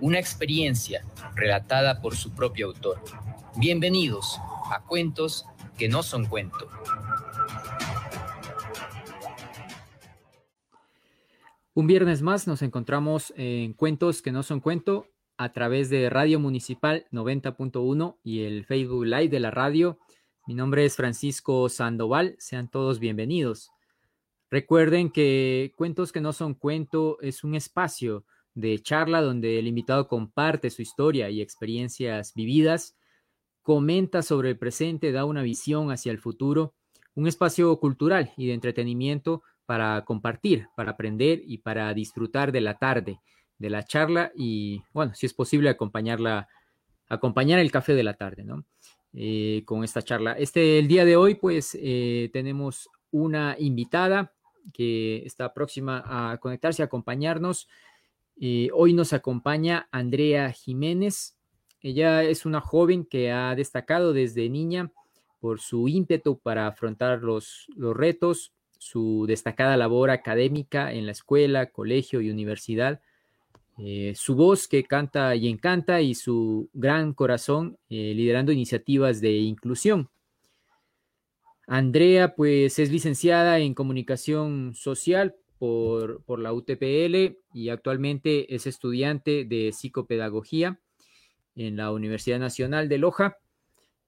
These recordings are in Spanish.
una experiencia relatada por su propio autor. Bienvenidos a Cuentos que no son cuento. Un viernes más nos encontramos en Cuentos que no son cuento a través de Radio Municipal 90.1 y el Facebook Live de la radio. Mi nombre es Francisco Sandoval, sean todos bienvenidos. Recuerden que Cuentos que no son cuento es un espacio de charla donde el invitado comparte su historia y experiencias vividas, comenta sobre el presente, da una visión hacia el futuro, un espacio cultural y de entretenimiento para compartir, para aprender y para disfrutar de la tarde, de la charla y, bueno, si es posible acompañarla, acompañar el café de la tarde, ¿no? Eh, con esta charla. Este, el día de hoy, pues, eh, tenemos una invitada que está próxima a conectarse, a acompañarnos. Eh, hoy nos acompaña Andrea Jiménez. Ella es una joven que ha destacado desde niña por su ímpetu para afrontar los, los retos, su destacada labor académica en la escuela, colegio y universidad, eh, su voz que canta y encanta y su gran corazón eh, liderando iniciativas de inclusión. Andrea, pues es licenciada en comunicación social por, por, la UTPL y actualmente es estudiante de psicopedagogía en la Universidad Nacional de Loja.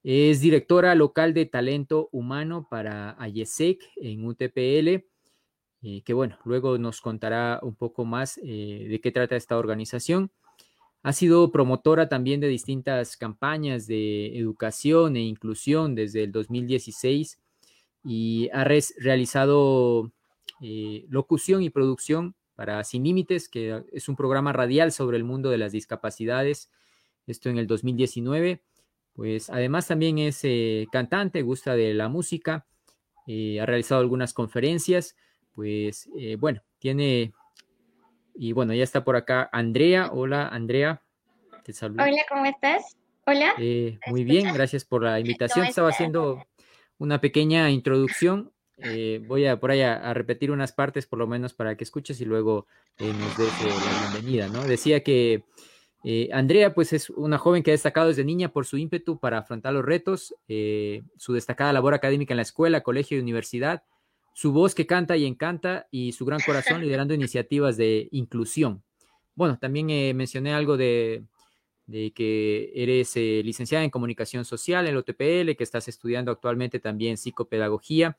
Es directora local de talento humano para AYESEC en UTPL, eh, que bueno, luego nos contará un poco más eh, de qué trata esta organización. Ha sido promotora también de distintas campañas de educación e inclusión desde el 2016 y ha realizado eh, locución y producción para Sin Límites, que es un programa radial sobre el mundo de las discapacidades, esto en el 2019. Pues además también es eh, cantante, gusta de la música, eh, ha realizado algunas conferencias, pues bueno, tiene, y bueno, ya está por acá Andrea. Hola Andrea, te saludo. Hola, ¿cómo estás? Hola. muy bien, gracias por la invitación. Estaba haciendo una pequeña introducción eh, voy a por ahí a, repetir unas partes por lo menos para que escuches y luego eh, nos des eh, la bienvenida, ¿no? Decía que Andrea pues es una joven que ha destacado desde niña por su ímpetu para afrontar los retos, su destacada labor académica en la escuela, colegio y universidad, su voz que canta y encanta y su gran corazón liderando iniciativas de inclusión. Bueno, también mencioné algo de, de que eres licenciada en comunicación social en el OTPL, que estás estudiando actualmente también psicopedagogía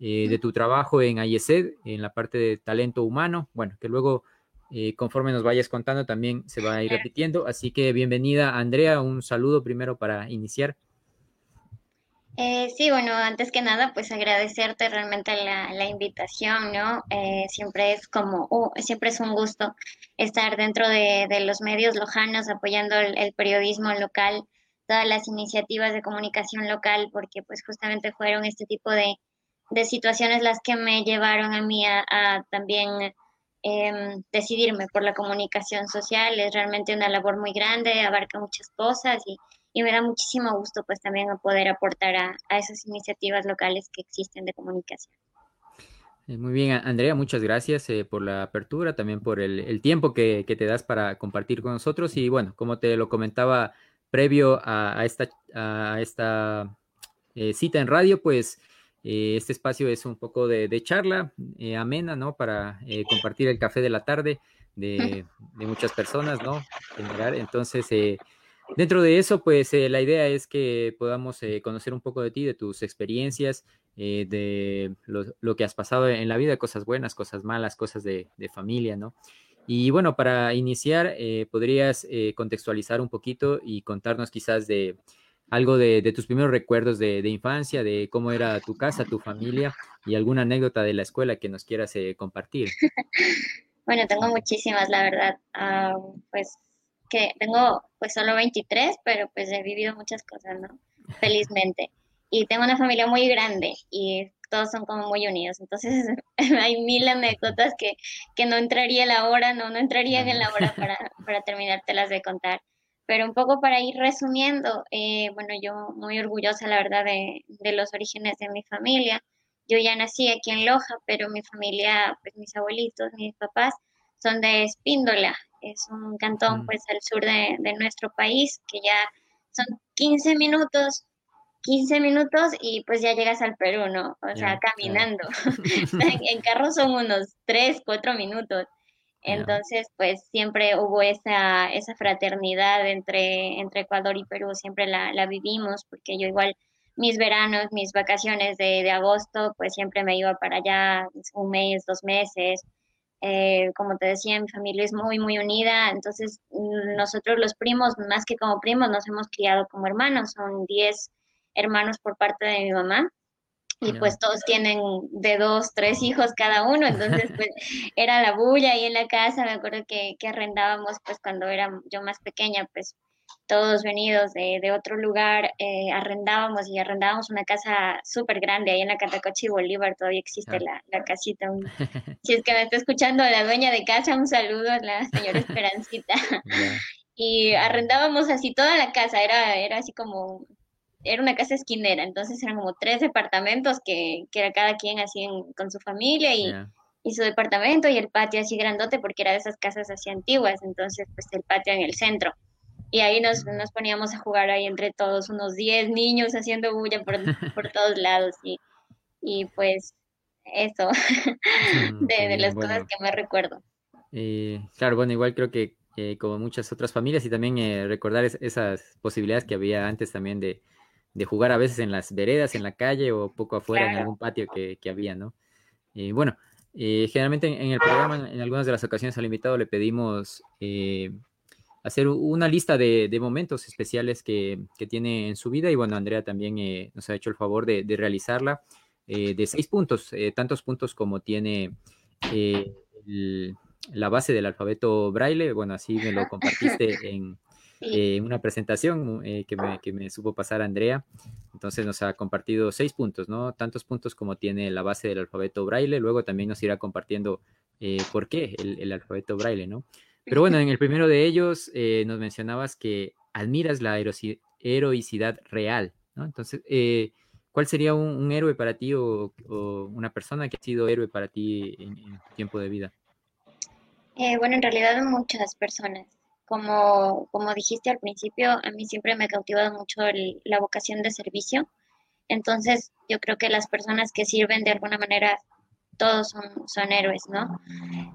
eh, de tu trabajo en IESED, en la parte de talento humano, bueno, que luego eh, conforme nos vayas contando también se va a ir repitiendo. Así que bienvenida Andrea, un saludo primero para iniciar. Eh, sí, bueno, antes que nada, pues agradecerte realmente la, invitación, ¿no? siempre es como, siempre es un gusto estar dentro de, los medios lojanos apoyando el, periodismo local, todas las iniciativas de comunicación local, porque pues justamente fueron este tipo de, de situaciones las que me llevaron a mí a, también em, decidirme por la comunicación social. Es realmente una labor muy grande, abarca muchas cosas y, me da muchísimo gusto pues también poder aportar a, esas iniciativas locales que existen de comunicación. Eh, muy bien, Andrea, muchas gracias eh, por la apertura, también por el, tiempo que, te das para compartir con nosotros. Y bueno, como te lo comentaba previo a, esta, a esta eh, cita en radio, pues eh, este espacio es un poco de, charla eh, amena, ¿no? Para eh, compartir el café de la tarde de, muchas personas, ¿no? Generar. Entonces, dentro de eso, pues la idea es que podamos conocer un poco de ti, de tus experiencias, de lo, que has pasado en la vida, cosas buenas, cosas malas, cosas de, de familia, ¿no? Y bueno, para iniciar, podrías contextualizar un poquito y contarnos quizás de algo de, tus primeros recuerdos de, infancia, de cómo era tu casa, tu familia y alguna anécdota de la escuela que nos quieras eh, compartir. bueno, tengo muchísimas, la verdad. Ah, pues que tengo pues solo 23, pero pues he vivido muchas cosas, ¿no? Felizmente. Y tengo una familia muy grande y todos son como muy unidos. Entonces hay mil anécdotas que, que no entraría la hora, no, no entrarían en la hora para, para terminártelas de contar. Pero un poco para ir resumiendo, eh, bueno, yo muy orgullosa, la verdad, de, de, los orígenes de mi familia. Yo ya nací aquí en Loja, pero mi familia, pues mis abuelitos, mis papás, son de Espíndola. Es un cantón, mm. pues, al sur de, de nuestro país, que ya son 15 minutos 15 minutos y pues ya llegas al Perú, ¿no? O sea, caminando. en, carro son unos 3, 4 minutos. Entonces, pues siempre hubo esa, esa fraternidad entre, entre Ecuador y Perú, siempre la, la vivimos, porque yo igual mis veranos, mis vacaciones de, de, agosto, pues siempre me iba para allá un mes, dos meses. Eh, como te decía, mi familia es muy, muy unida, entonces nosotros los primos, más que como primos, nos hemos criado como hermanos, son 10 hermanos por parte de mi mamá y pues todos tienen de dos, tres hijos cada uno, entonces pues era la bulla ahí en la casa, me acuerdo que, que arrendábamos pues cuando era yo más pequeña, pues todos venidos de, de otro lugar, eh, arrendábamos y arrendábamos una casa súper grande ahí en la Catacochi Bolívar, todavía existe la, la, casita. si es que me está escuchando la dueña de casa, un saludo a la señora Esperancita. Y arrendábamos así toda la casa, era, era así como era una casa esquinera, entonces eran como tres departamentos que, que era cada quien así con su familia y, y, su departamento y el patio así grandote porque era de esas casas así antiguas, entonces pues el patio en el centro. Y ahí nos, nos poníamos a jugar ahí entre todos, unos 10 niños haciendo bulla por, por todos lados y, y pues eso, mm, de, de, las cosas que me recuerdo. Eh, claro, bueno, igual creo que como muchas otras familias y también eh, recordar esas posibilidades que había antes también de, de jugar a veces en las veredas, en la calle o poco afuera en algún patio que, que había, ¿no? Y bueno, eh, generalmente en, el programa, en algunas de las ocasiones al invitado le pedimos eh, hacer una lista de, de momentos especiales que, que, tiene en su vida y bueno, Andrea también eh, nos ha hecho el favor de, de realizarla de seis puntos, tantos puntos como tiene el, la base del alfabeto braille, bueno, así me lo compartiste en eh, una presentación eh, que, me, que, me, supo pasar Andrea. Entonces nos ha compartido seis puntos, ¿no? Tantos puntos como tiene la base del alfabeto braille. Luego también nos irá compartiendo eh, por qué el, el, alfabeto braille, ¿no? Pero bueno, en el primero de ellos nos mencionabas que admiras la heroicidad real, ¿no? Entonces, eh, ¿cuál sería un, un, héroe para ti o, o, una persona que ha sido héroe para ti en, en tu tiempo de vida? bueno, en realidad muchas personas como, como dijiste al principio, a mí siempre me ha cautivado mucho el, la vocación de servicio. Entonces, yo creo que las personas que sirven de alguna manera, todos son, son héroes, ¿no?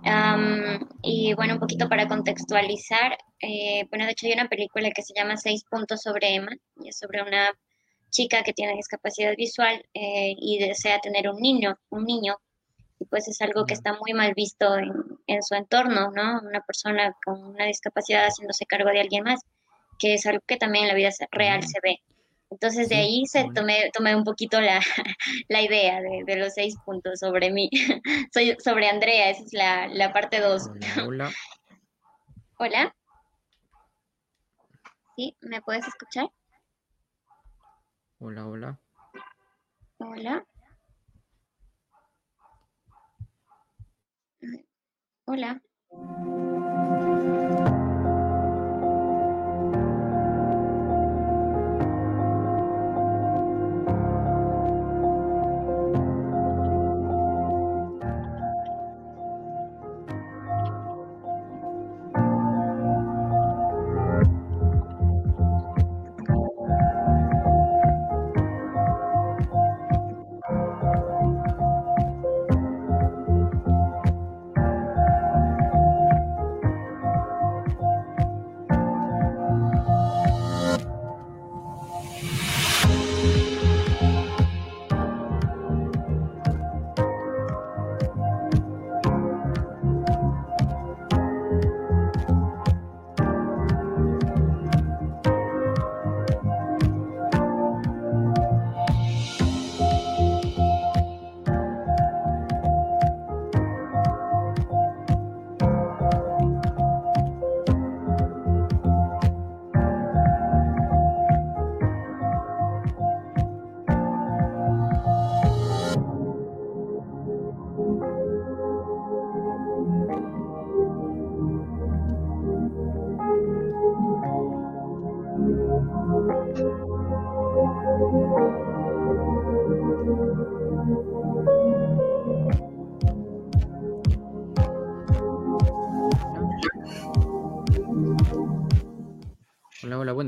Um, y bueno, un poquito para contextualizar, eh, bueno, de hecho hay una película que se llama Seis puntos sobre Emma, y es sobre una chica que tiene discapacidad visual eh, y desea tener un niño, un niño pues es algo que está muy mal visto en, en, su entorno, ¿no? Una persona con una discapacidad haciéndose cargo de alguien más, que es algo que también en la vida real se ve. Entonces de ahí se tomé, tomé un poquito la, la idea de, de, los seis puntos sobre mí, Soy, sobre Andrea, esa es la, la parte dos. Hola. Hola. ¿Sí? ¿Me puedes escuchar? Hola, hola. Hola. Hola.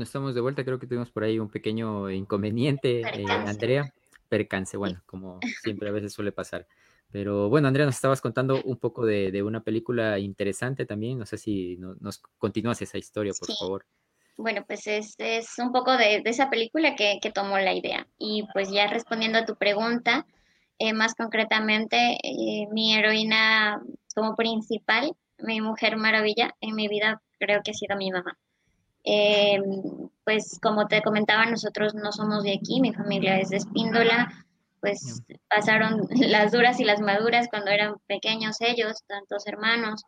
Estamos de vuelta. Creo que tuvimos por ahí un pequeño inconveniente, eh, Andrea. Percance, bueno, como siempre a veces suele pasar. Pero bueno, Andrea, nos estabas contando un poco de, una película interesante también. No sé si nos continúas esa historia, por favor. Bueno, pues es, es un poco de, esa película que, que, tomó la idea. Y pues ya respondiendo a tu pregunta, eh, más concretamente, eh, mi heroína como principal, mi mujer maravilla en mi vida, creo que ha sido mi mamá. Eh, pues como te comentaba, nosotros no somos de aquí, mi familia es de Espíndola, pues pasaron las duras y las maduras cuando eran pequeños ellos, tantos hermanos,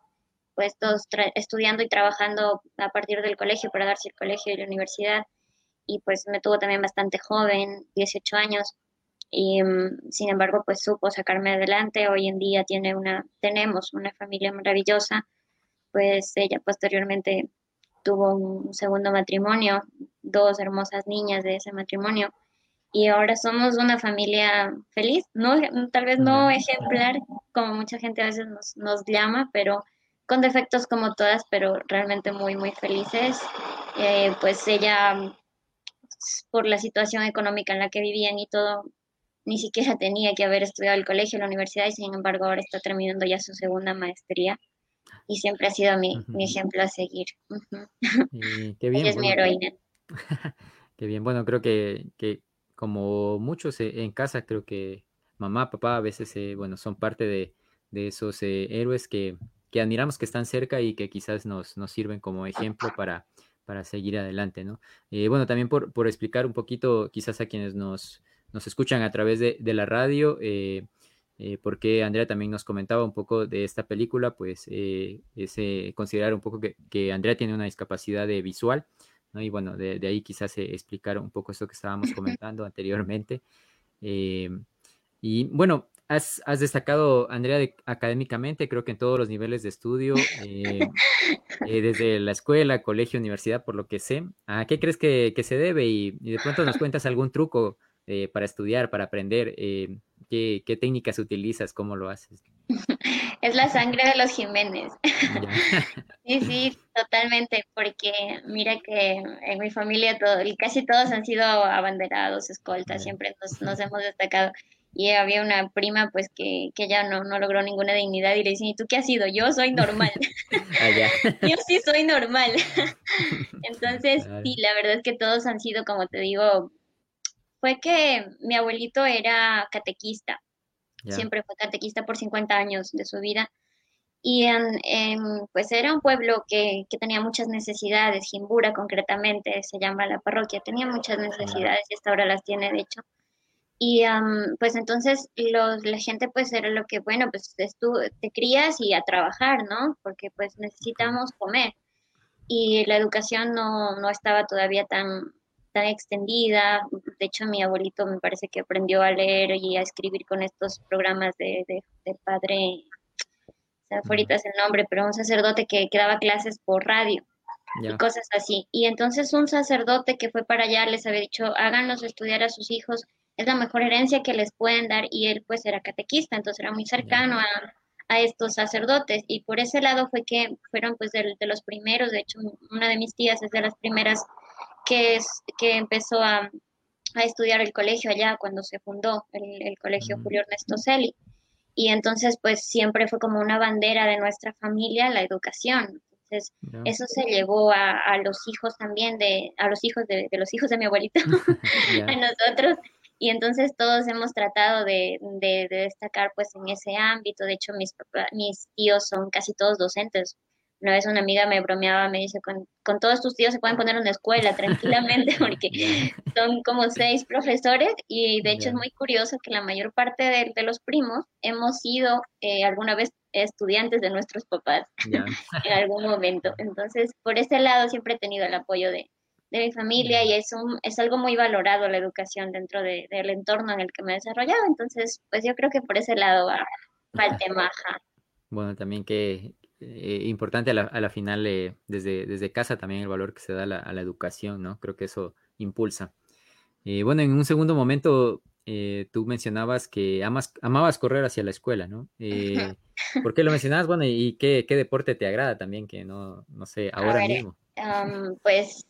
pues todos estudiando y trabajando a partir del colegio para darse el colegio y la universidad. Y pues me tuvo también bastante joven, 18 años, y mm, sin embargo pues supo sacarme adelante. Hoy en día tiene una, tenemos una familia maravillosa, pues ella posteriormente tuvo un segundo matrimonio, dos hermosas niñas de ese matrimonio y ahora somos una familia feliz, no tal vez no ejemplar como mucha gente a veces nos, nos llama, pero con defectos como todas, pero realmente muy muy felices. Eh, pues ella por la situación económica en la que vivían y todo, ni siquiera tenía que haber estudiado el colegio, la universidad, y sin embargo ahora está terminando ya su segunda maestría y siempre ha sido mi, mi ejemplo a seguir. qué bien. es mi heroína. qué bien, bueno, creo que, que como muchos eh, en casa, creo que mamá, papá a veces, eh, bueno, son parte de, de esos eh, héroes que, que, admiramos que están cerca y que quizás nos, nos sirven como ejemplo para, para seguir adelante, ¿no? bueno, también por, por, explicar un poquito, quizás a quienes nos, nos escuchan a través de, de la radio, eh, porque Andrea también nos comentaba un poco de esta película, pues eh, es eh, considerar un poco que, Andrea tiene una discapacidad visual, ¿no? Y bueno, de, ahí quizás explicar un poco esto que estábamos comentando anteriormente. y bueno, has, destacado, Andrea, académicamente, creo que en todos los niveles de estudio, desde la escuela, colegio, universidad, por lo que sé. ¿A qué crees que, se debe? Y, y, de pronto nos cuentas algún truco para estudiar, para aprender. ¿Qué, técnicas utilizas? ¿Cómo lo haces? Es la sangre de los Jiménez. sí, sí, totalmente, porque mira que en mi familia todo, casi todos han sido abanderados, escoltas, siempre nos, hemos destacado. Y había una prima pues que, que ya no, no logró ninguna dignidad y le dicen, ¿y tú qué has sido? Yo soy normal. Ah, Yo sí soy normal. Entonces, sí, la verdad es que todos han sido, como te digo, fue que mi abuelito era catequista, siempre fue catequista por 50 años de su vida. Y pues era un pueblo que, tenía muchas necesidades, Jimbura concretamente se llama la parroquia, tenía muchas necesidades y hasta ahora las tiene de hecho. Y pues entonces los, la gente pues era lo que, bueno, pues tú te crías y a trabajar, ¿no? Porque pues necesitamos comer. Y la educación no, no estaba todavía tan, tan extendida. De hecho, mi abuelito me parece que aprendió a leer y a escribir con estos programas de, de, padre, o sea, ahorita es el nombre, pero un sacerdote que, que daba clases por radio y cosas así. Y entonces un sacerdote que fue para allá les había dicho, háganlos estudiar a sus hijos, es la mejor herencia que les pueden dar. Y él pues era catequista, entonces era muy cercano a, a estos sacerdotes. Y por ese lado fue que fueron pues de, de los primeros, de hecho una de mis tías es de las primeras que, es, que empezó a, estudiar el colegio allá cuando se fundó el, colegio Julio Ernesto Celi. Y entonces, pues siempre fue como una bandera de nuestra familia la educación. Entonces, eso se llevó a, los hijos también, de, a los hijos de, los hijos de mi abuelito, a nosotros. Y entonces todos hemos tratado de, destacar pues en ese ámbito. De hecho, mis, mis tíos son casi todos docentes. Una vez una amiga me bromeaba, me dice, con, con todos tus tíos se pueden poner una escuela tranquilamente porque son como seis profesores y de hecho es muy curioso que la mayor parte de, de los primos hemos sido eh, alguna vez estudiantes de nuestros papás en algún momento. Entonces, por ese lado siempre he tenido el apoyo de, de mi familia y es, un, es algo muy valorado la educación dentro de, del entorno en el que me he desarrollado. Entonces, pues yo creo que por ese lado va, va el tema. Bueno, también que eh, importante a la, a la final desde, desde casa también el valor que se da a la, educación, ¿no? Creo que eso impulsa. Eh, bueno, en un segundo momento eh, tú mencionabas que amas, amabas correr hacia la escuela, ¿no? Eh, ¿Por qué lo mencionabas? Bueno, ¿y qué, qué, deporte te agrada también? Que no, no sé, ahora mismo. pues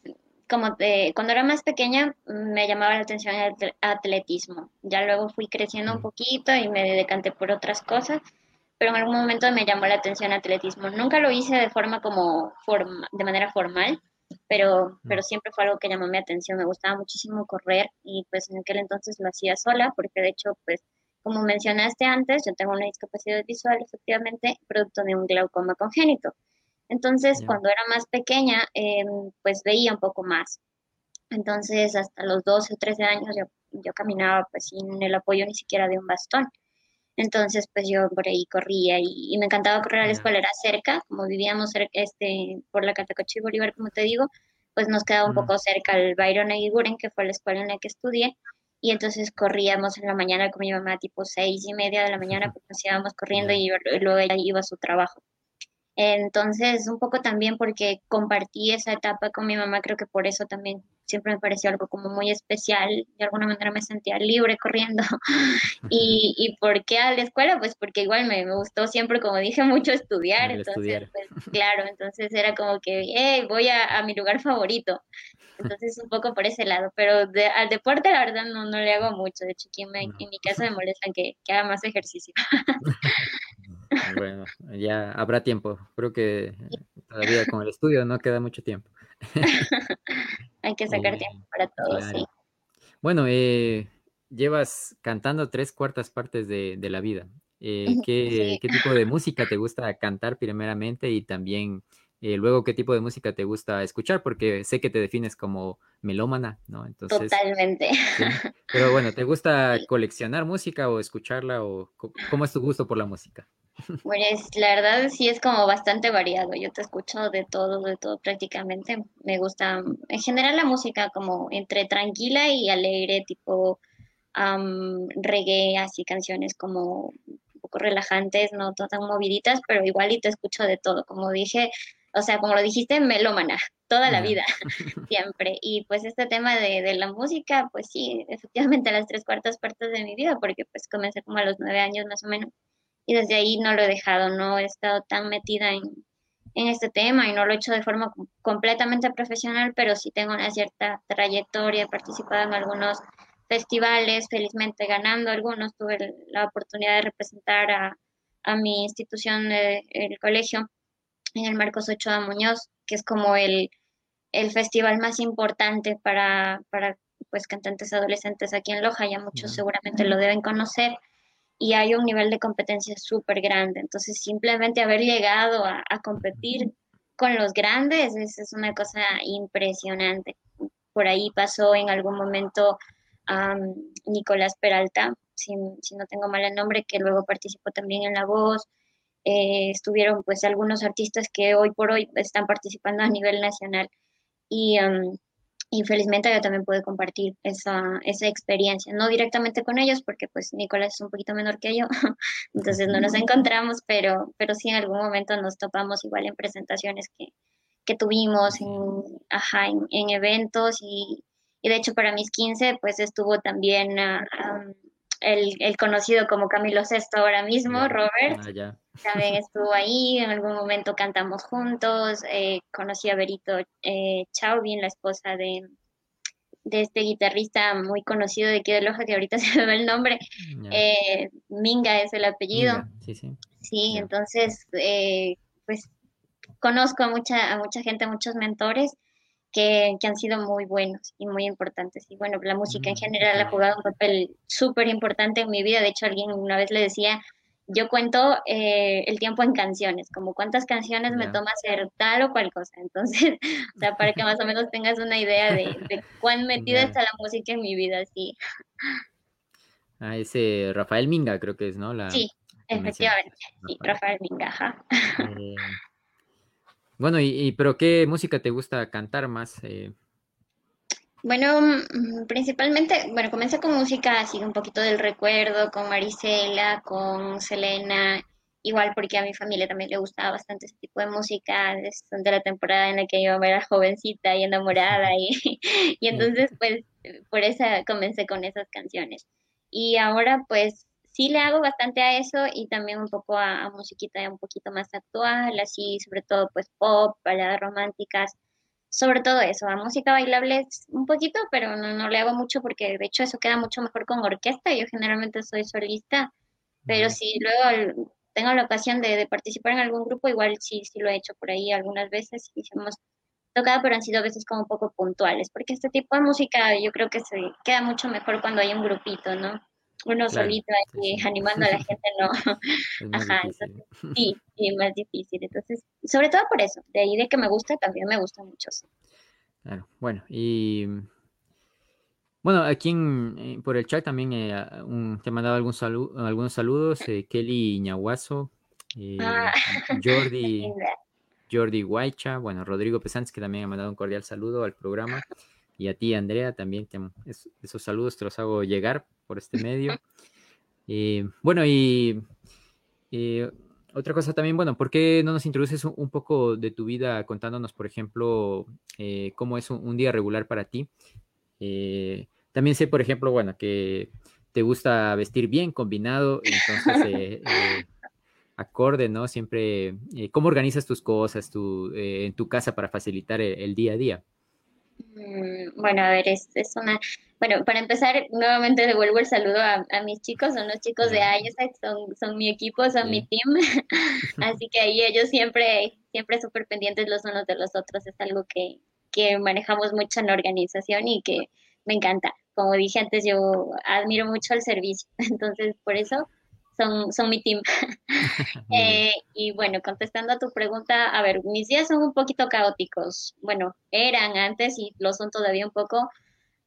como cuando era más pequeña me llamaba la atención el atletismo. Ya luego fui creciendo un poquito y me decanté por otras cosas, pero en algún momento me llamó la atención el atletismo. Nunca lo hice de forma como forma, de manera formal, pero, pero siempre fue algo que llamó mi atención. Me gustaba muchísimo correr y pues en aquel entonces lo hacía sola, porque de hecho, pues como mencionaste antes, yo tengo una discapacidad visual, efectivamente, producto de un glaucoma congénito. Entonces, cuando era más pequeña, em, pues veía un poco más. Entonces, hasta los 12 o 13 años yo, yo caminaba pues sin el apoyo ni siquiera de un bastón. Entonces, pues yo por ahí corría y, me encantaba correr a la escuela, era cerca, como vivíamos cerca, este, por la Catacoche y Bolívar, como te digo, pues nos quedaba un poco cerca el Byron Aguiguren, que fue la escuela en la que estudié, y entonces corríamos en la mañana con mi mamá, tipo seis y media de la mañana, pues nos íbamos corriendo y luego ella iba a su trabajo. Entonces, un poco también porque compartí esa etapa con mi mamá, creo que por eso también siempre me pareció algo como muy especial, de alguna manera me sentía libre corriendo. y, ¿Y por qué a la escuela? Pues porque igual me, gustó siempre, como dije, mucho estudiar, entonces, pues claro, entonces era como que, hey, voy a, mi lugar favorito. Entonces, un poco por ese lado, pero al deporte la verdad no, no le hago mucho, de hecho aquí en, mi casa me molestan que, que haga más ejercicio. Bueno, ya habrá tiempo. Creo que todavía con el estudio no queda mucho tiempo. Hay que sacar eh, tiempo para todo, sí. Bueno, eh, llevas cantando tres cuartas partes de, la vida. Eh, ¿qué, ¿qué, tipo de música te gusta cantar primeramente y también eh, luego, ¿qué tipo de música te gusta escuchar? Porque sé que te defines como melómana, ¿no? Entonces, Totalmente. Pero bueno, ¿te gusta coleccionar música o escucharla o cómo es tu gusto por la música? Pues la verdad sí es como bastante variado. Yo te escucho de todo, de todo prácticamente. Me gusta en general la música como entre tranquila y alegre, tipo reggae, así canciones como un poco relajantes, no tan moviditas, pero igual y te escucho de todo. Como dije, o sea, como lo dijiste, melómana, toda la vida, siempre. Y pues este tema de, de, la música, pues sí, efectivamente las tres cuartas partes de mi vida, porque pues comencé como a los nueve años más o menos, y desde ahí no lo he dejado, no he estado tan metida en, en este tema y no lo he hecho de forma completamente profesional, pero sí tengo una cierta trayectoria, he participado en algunos festivales, felizmente ganando algunos, tuve la oportunidad de representar a, a mi institución, el colegio, en el Marcos Ochoa Muñoz, que es como el, festival más importante para, para pues cantantes adolescentes aquí en Loja, ya muchos seguramente lo deben conocer, y hay un nivel de competencia súper grande, entonces simplemente haber llegado a, competir con los grandes es, una cosa impresionante. Por ahí pasó en algún momento Nicolás Peralta, si, si, no tengo mal el nombre, que luego participó también en La Voz, eh, estuvieron pues algunos artistas que hoy por hoy están participando a nivel nacional. Y infelizmente yo también pude compartir esa, esa experiencia, no directamente con ellos porque pues Nicolás es un poquito menor que yo, entonces no nos encontramos, pero, pero sí en algún momento nos topamos igual en presentaciones que, que tuvimos, en, ajá, en, eventos y, y, de hecho para mis 15 pues estuvo también... Ah, el, el, conocido como Camilo Sesto ahora mismo, Robert, ah, también estuvo ahí, en algún momento cantamos juntos, eh, conocí a Berito eh, Chauvin, la esposa de, de este guitarrista muy conocido de aquí de Loja, que ahorita se me va el nombre, eh, Minga es el apellido. sí, sí. Sí, entonces, eh, pues conozco a mucha, a mucha gente, a muchos mentores que, han sido muy buenos y muy importantes. Y bueno, la música en mm, general ha jugado un papel súper importante en mi vida. De hecho, alguien una vez le decía, yo cuento eh, el tiempo en canciones, como cuántas canciones me toma hacer tal o cual cosa. Entonces, o sea, para que más o menos tengas una idea de, cuán metida está la música en mi vida, sí. Ah, ese Rafael Minga creo que es, ¿no? La, sí, efectivamente, sí, Rafael Minga, ajá. Eh, bueno, y, pero ¿qué música te gusta cantar más? Eh? Bueno, mm, principalmente, bueno, comencé con música así un poquito del recuerdo, con Marisela, con Selena, igual porque a mi familia también le gustaba bastante ese tipo de música, de la temporada en la que yo era jovencita y enamorada y, y entonces pues por esa comencé con esas canciones. Y ahora pues sí le hago bastante a eso y también un poco a, musiquita un poquito más actual, así sobre todo pues pop, baladas románticas, sobre todo eso, a música bailable un poquito, pero no, no le hago mucho porque de hecho eso queda mucho mejor con orquesta, yo generalmente soy solista, pero si luego tengo la ocasión de, participar en algún grupo, igual sí, sí lo he hecho por ahí algunas veces y hemos tocado, pero han sido a veces como un poco puntuales, porque este tipo de música yo creo que se queda mucho mejor cuando hay un grupito, ¿no? Uno solito ahí animando a la gente, no. Ajá, entonces, sí, sí, más difícil. Entonces, sobre todo por eso, de ahí de que me gusta, también me gusta mucho. Claro, bueno, y bueno, aquí eh, por el chat también eh, un, te he mandado algún algunos saludos, eh, Kelly Ñahuazo, ah. Jordi, Jordi Guaycha, bueno, Rodrigo Pesantes, que también ha mandado un cordial saludo al programa, y a ti, Andrea, también esos saludos te los hago llegar por este medio. bueno, y otra cosa también, bueno, ¿por qué no nos introduces un, poco de tu vida contándonos, por ejemplo, cómo es un, día regular para ti? También sé, por ejemplo, bueno, que te gusta vestir bien combinado, entonces eh, eh, acorde, ¿no? Siempre, eh, ¿cómo organizas tus cosas tu, en tu casa para facilitar el, día a día? Mm, bueno, a ver, es, es, una... Bueno, para empezar, nuevamente devuelvo el saludo a, mis chicos, son los chicos de ISAC, son, son mi equipo, son mi team, así que ahí ellos siempre, siempre súper pendientes los unos de los otros, es algo que, que manejamos mucho en la organización y que me encanta. Como dije antes, yo admiro mucho el servicio, entonces por eso son, son mi team. Eh, y bueno, contestando a tu pregunta, a ver, mis días son un poquito caóticos. Bueno, eran antes y lo son todavía un poco,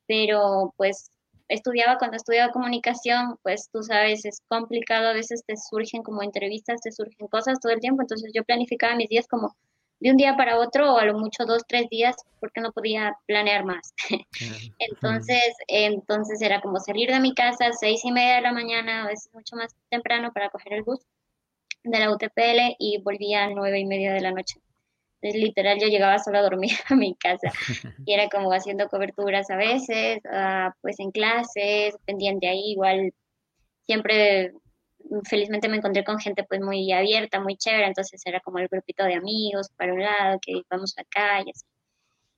pero pues estudiaba cuando estudiaba comunicación, pues tú sabes, es complicado, a veces te surgen como entrevistas, te surgen cosas todo el tiempo, entonces yo planificaba mis días como de un día para otro o a lo mucho dos, tres días porque no podía planear más. entonces, entonces era como salir de mi casa a seis y media de la mañana, a veces mucho más temprano para coger el bus de la UTPL y volvía a nueve y media de la noche. Entonces, literal, yo llegaba solo a dormir a mi casa y era como haciendo coberturas a veces, ah, pues en clases, pendiente ahí, igual siempre felizmente me encontré con gente pues muy abierta, muy chévere, entonces era como el grupito de amigos para un lado, que vamos acá y así.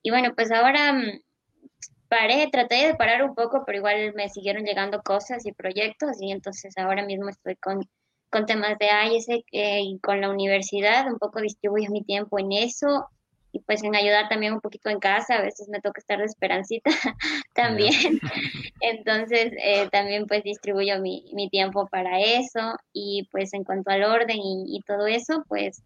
Y bueno, pues ahora mm, paré, traté de parar un poco, pero igual me siguieron llegando cosas y proyectos y entonces ahora mismo estoy con, con temas de IESEC eh, y con la universidad, un poco distribuyo mi tiempo en eso y pues en ayudar también un poquito en casa, a veces me toca estar de esperancita también. Entonces eh, también pues distribuyo mi, mi, tiempo para eso y pues en cuanto al orden y, todo eso, pues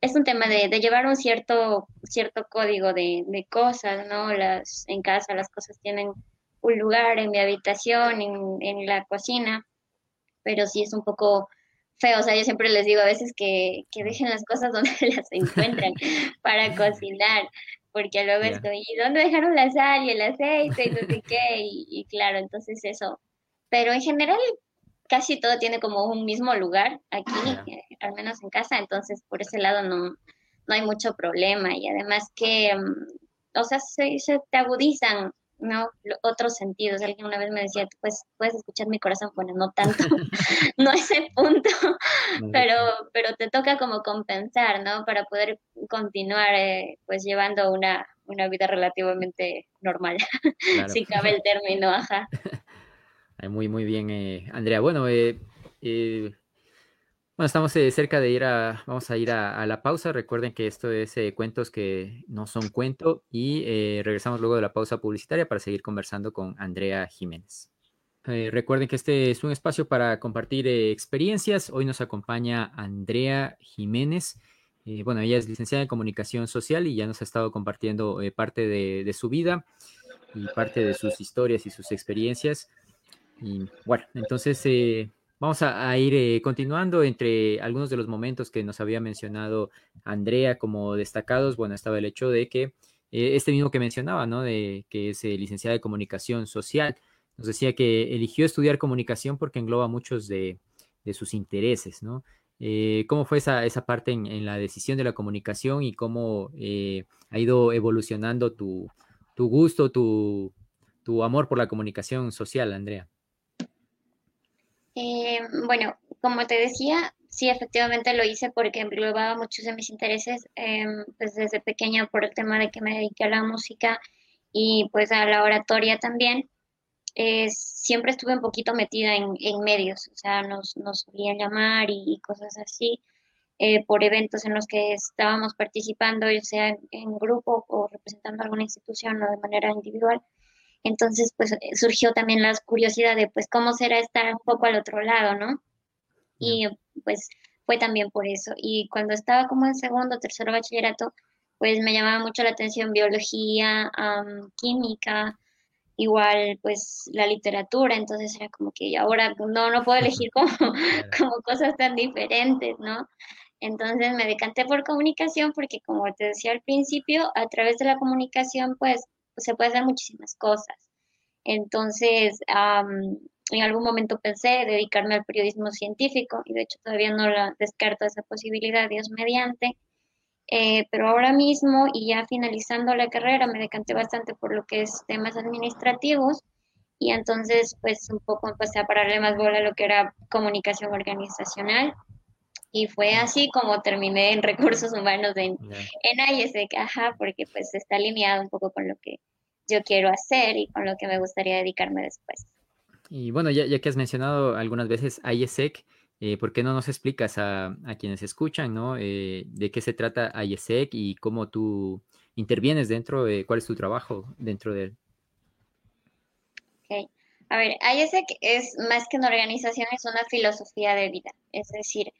es un tema de, de, llevar un cierto, cierto código de, de, cosas, ¿no? Las, en casa las cosas tienen un lugar en mi habitación, en, en la cocina, pero sí es un poco feo. O sea, yo siempre les digo a veces que, que dejen las cosas donde las encuentran para cocinar, porque luego estoy, ¿y dónde dejaron la sal y el aceite y no sé qué? Y, claro, entonces eso. Pero en general casi todo tiene como un mismo lugar aquí, eh, al menos en casa, entonces por ese lado no, no hay mucho problema. Y además que, mm, o sea, se, se te agudizan ¿no? Otros sentidos. Alguien una vez me decía, pues puedes escuchar mi corazón, bueno, no tanto, no ese punto, pero, pero te toca como compensar, ¿no? Para poder continuar, eh, pues llevando una, una vida relativamente normal, si cabe el término, ajá. Muy, muy bien, eh, Andrea. Bueno, eh, eh bueno, estamos eh, cerca de ir a, vamos a ir a, la pausa. Recuerden que esto es eh, cuentos que no son cuento y eh, regresamos luego de la pausa publicitaria para seguir conversando con Andrea Jiménez. recuerden que este es un espacio para compartir experiencias. Hoy nos acompaña Andrea Jiménez. bueno, ella es licenciada en comunicación social y ya nos ha estado compartiendo parte de, de su vida y parte de sus historias y sus experiencias. Y bueno, entonces Vamos a, ir eh, continuando entre algunos de los momentos que nos había mencionado Andrea como destacados. Bueno, estaba el hecho de que eh, este mismo que mencionaba, ¿no? De que es eh, licenciada de comunicación social. Nos decía que eligió estudiar comunicación porque engloba muchos de, sus intereses, ¿no? ¿Cómo fue esa, esa parte en, la decisión de la comunicación y cómo ha ido evolucionando tu, gusto, tu, tu amor por la comunicación social, Andrea? Eh, bueno, como te decía, sí, efectivamente lo hice porque englobaba muchos de mis intereses, em, pues desde pequeña por el tema de que me dediqué a la música y pues a la oratoria también. Eh, siempre estuve un poquito metida en, medios, o sea, nos, nos solían llamar y, cosas así eh, por eventos en los que estábamos participando, ya sea en, en, grupo o representando alguna institución o de manera individual. Entonces, pues surgió también la curiosidad de, pues, cómo será estar un poco al otro lado, ¿no? Y pues fue también por eso. Y cuando estaba como en segundo, tercero bachillerato, pues me llamaba mucho la atención biología, química, igual pues la literatura, entonces era como que ahora no, no puedo elegir como, como cosas tan diferentes, ¿no? Entonces me decanté por comunicación porque como te decía al principio, a través de la comunicación pues se puede hacer muchísimas cosas. Entonces, en algún momento pensé dedicarme al periodismo científico y de hecho todavía no la descarto esa posibilidad, Dios mediante. Eh, pero ahora mismo y ya finalizando la carrera me decanté bastante por lo que es temas administrativos y entonces pues un poco empecé a pararle más bola a lo que era comunicación organizacional y fue así como terminé en recursos humanos en, en ISEC, ajá, porque pues está alineado un poco con lo que yo quiero hacer y con lo que me gustaría dedicarme después. Y bueno, ya, ya que has mencionado algunas veces ISEC, eh, ¿por qué no nos explicas a, a quienes escuchan, ¿no? Eh, de qué se trata ISEC y cómo tú intervienes dentro de, cuál es tu trabajo dentro de él? Ok. A ver, ISEC es más que una organización, es una filosofía de vida. Es decir,